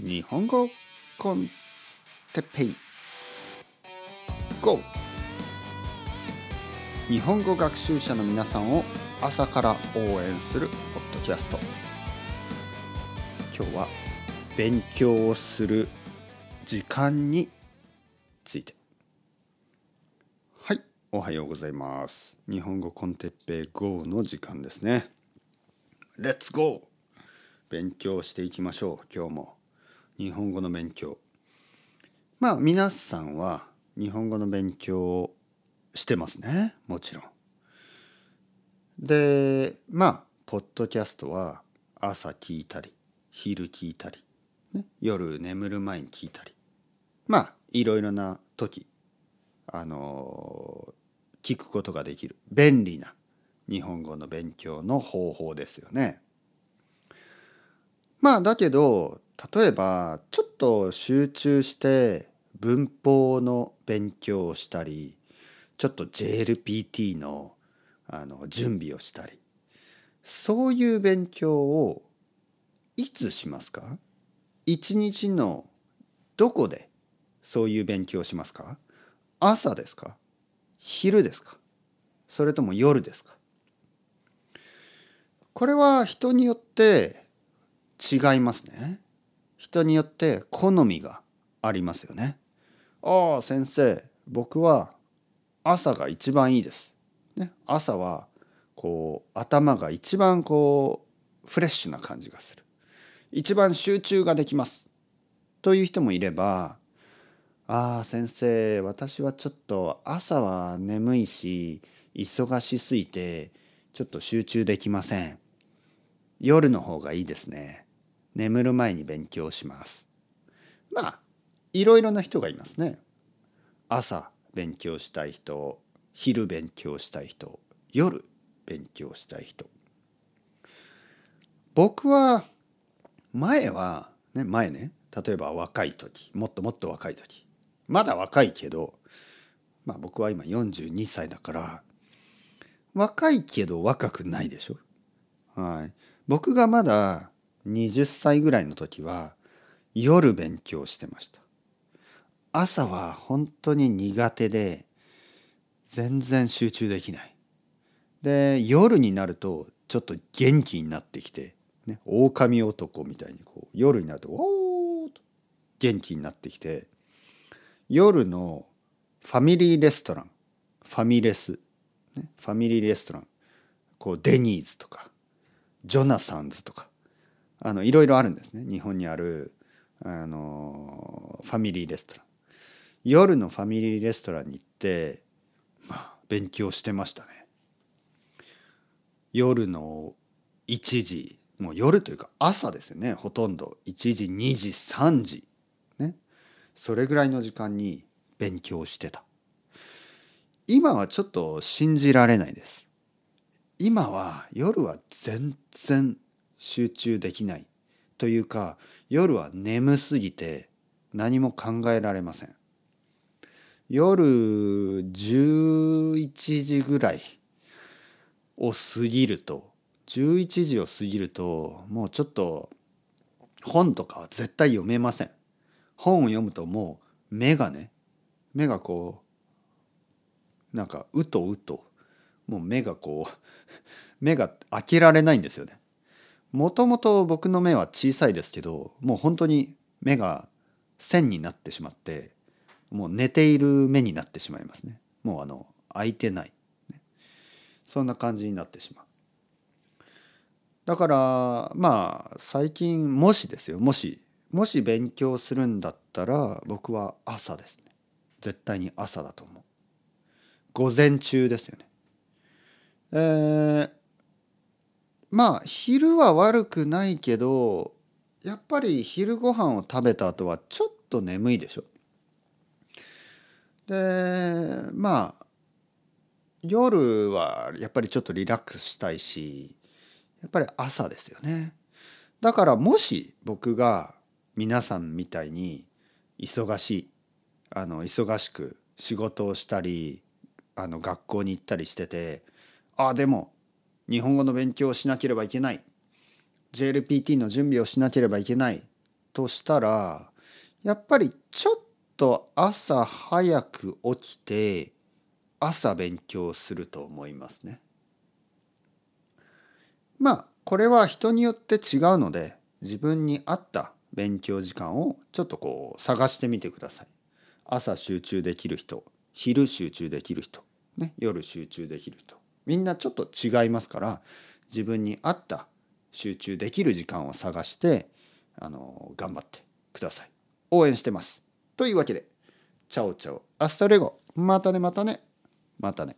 日本語コンテッペイ。GO! 日本語学習者の皆さんを朝から応援するポッドキャスト。今日は勉強をする時間について。はいおはようございます。日本語コンテッペイ GO の時間ですね。レッツゴー勉強していきましょう今日も。日本語の勉強。まあ皆さんは日本語の勉強をしてますね。もちろん。でまあポッドキャストは朝聞いたり昼聞いたり、ね、夜眠る前に聞いたりまあいろいろな時あの聞くことができる便利な日本語の勉強の方法ですよね。まあだけど例えばちょっと集中して文法の勉強をしたりちょっと JLPT のあの準備をしたりそういう勉強をいつしますか？一日のどこでそういう勉強をしますか？朝ですか？昼ですか？それとも夜ですか？これは人によって違いますね。人によって好みがありますよね。ああ先生僕は朝が一番いいです。ね、朝はこう頭が一番こうフレッシュな感じがする。一番集中ができます。という人もいればああ先生私はちょっと朝は眠いし忙しすぎてちょっと集中できません。夜の方がいいですね。眠る前に勉強します。まあいろいろな人がいますね。朝勉強したい人昼勉強したい人夜勉強したい人僕は前はね前ね例えば若い時もっともっと若い時まだ若いけどまあ僕は今42歳だから若いけど若くないでしょ？はい、僕がまだ20歳ぐらいの時は夜勉強してました。朝は本当に苦手で全然集中できない。で夜になるとちょっと元気になってきて、ね、狼男みたいにこう夜になるとおーと元気になってきて夜のファミリーレストランファミレス、ね、ファミリーレストランこうデニーズとかジョナサンズとかあのいろいろあるんですね。日本にあるあのファミリーレストラン。夜のファミリーレストランに行ってまあ勉強してましたね。夜の1時もう夜というか朝ですよね。ほとんど。1時2時3時。ね。それぐらいの時間に勉強してた。今はちょっと信じられないです。今は夜は全然集中できないというか夜は眠すぎて何も考えられません。夜11時ぐらいを過ぎると11時を過ぎるともうちょっと本とかは絶対読めません。本を読むともう目がね目がこうなんかうとうともう目がこう 目が開けられないんですよね。もともと僕の目は小さいですけどもう本当に目が線になってしまってもう寝ている目になってしまいますね。もうあの開いてない、ね、そんな感じになってしまう。だからまあ最近もしですよ。もしもし勉強するんだったら僕は朝ですね。絶対に朝だと思う。午前中ですよね。えー、まあ昼は悪くないけどやっぱり昼ご飯を食べた後はちょっと眠いでしょ。でまあ夜はやっぱりちょっとリラックスしたいしやっぱり朝ですよね。だからもし僕が皆さんみたいに忙しいあの忙しく仕事をしたりあの学校に行ったりしててああでも日本語の勉強をしなければいけない JLPT の準備をしなければいけないとしたらやっぱりちょっと朝早く起きて朝勉強すると思いますね。まあこれは人によって違うので自分に合った勉強時間をちょっとこう探してみてください。朝集中できる人昼集中できる人、ね、夜集中できる人みんなちょっと違いますから自分に合った集中できる時間を探してあの頑張ってください。応援してます。というわけで ciao ciao hasta luego またねまたねまたね。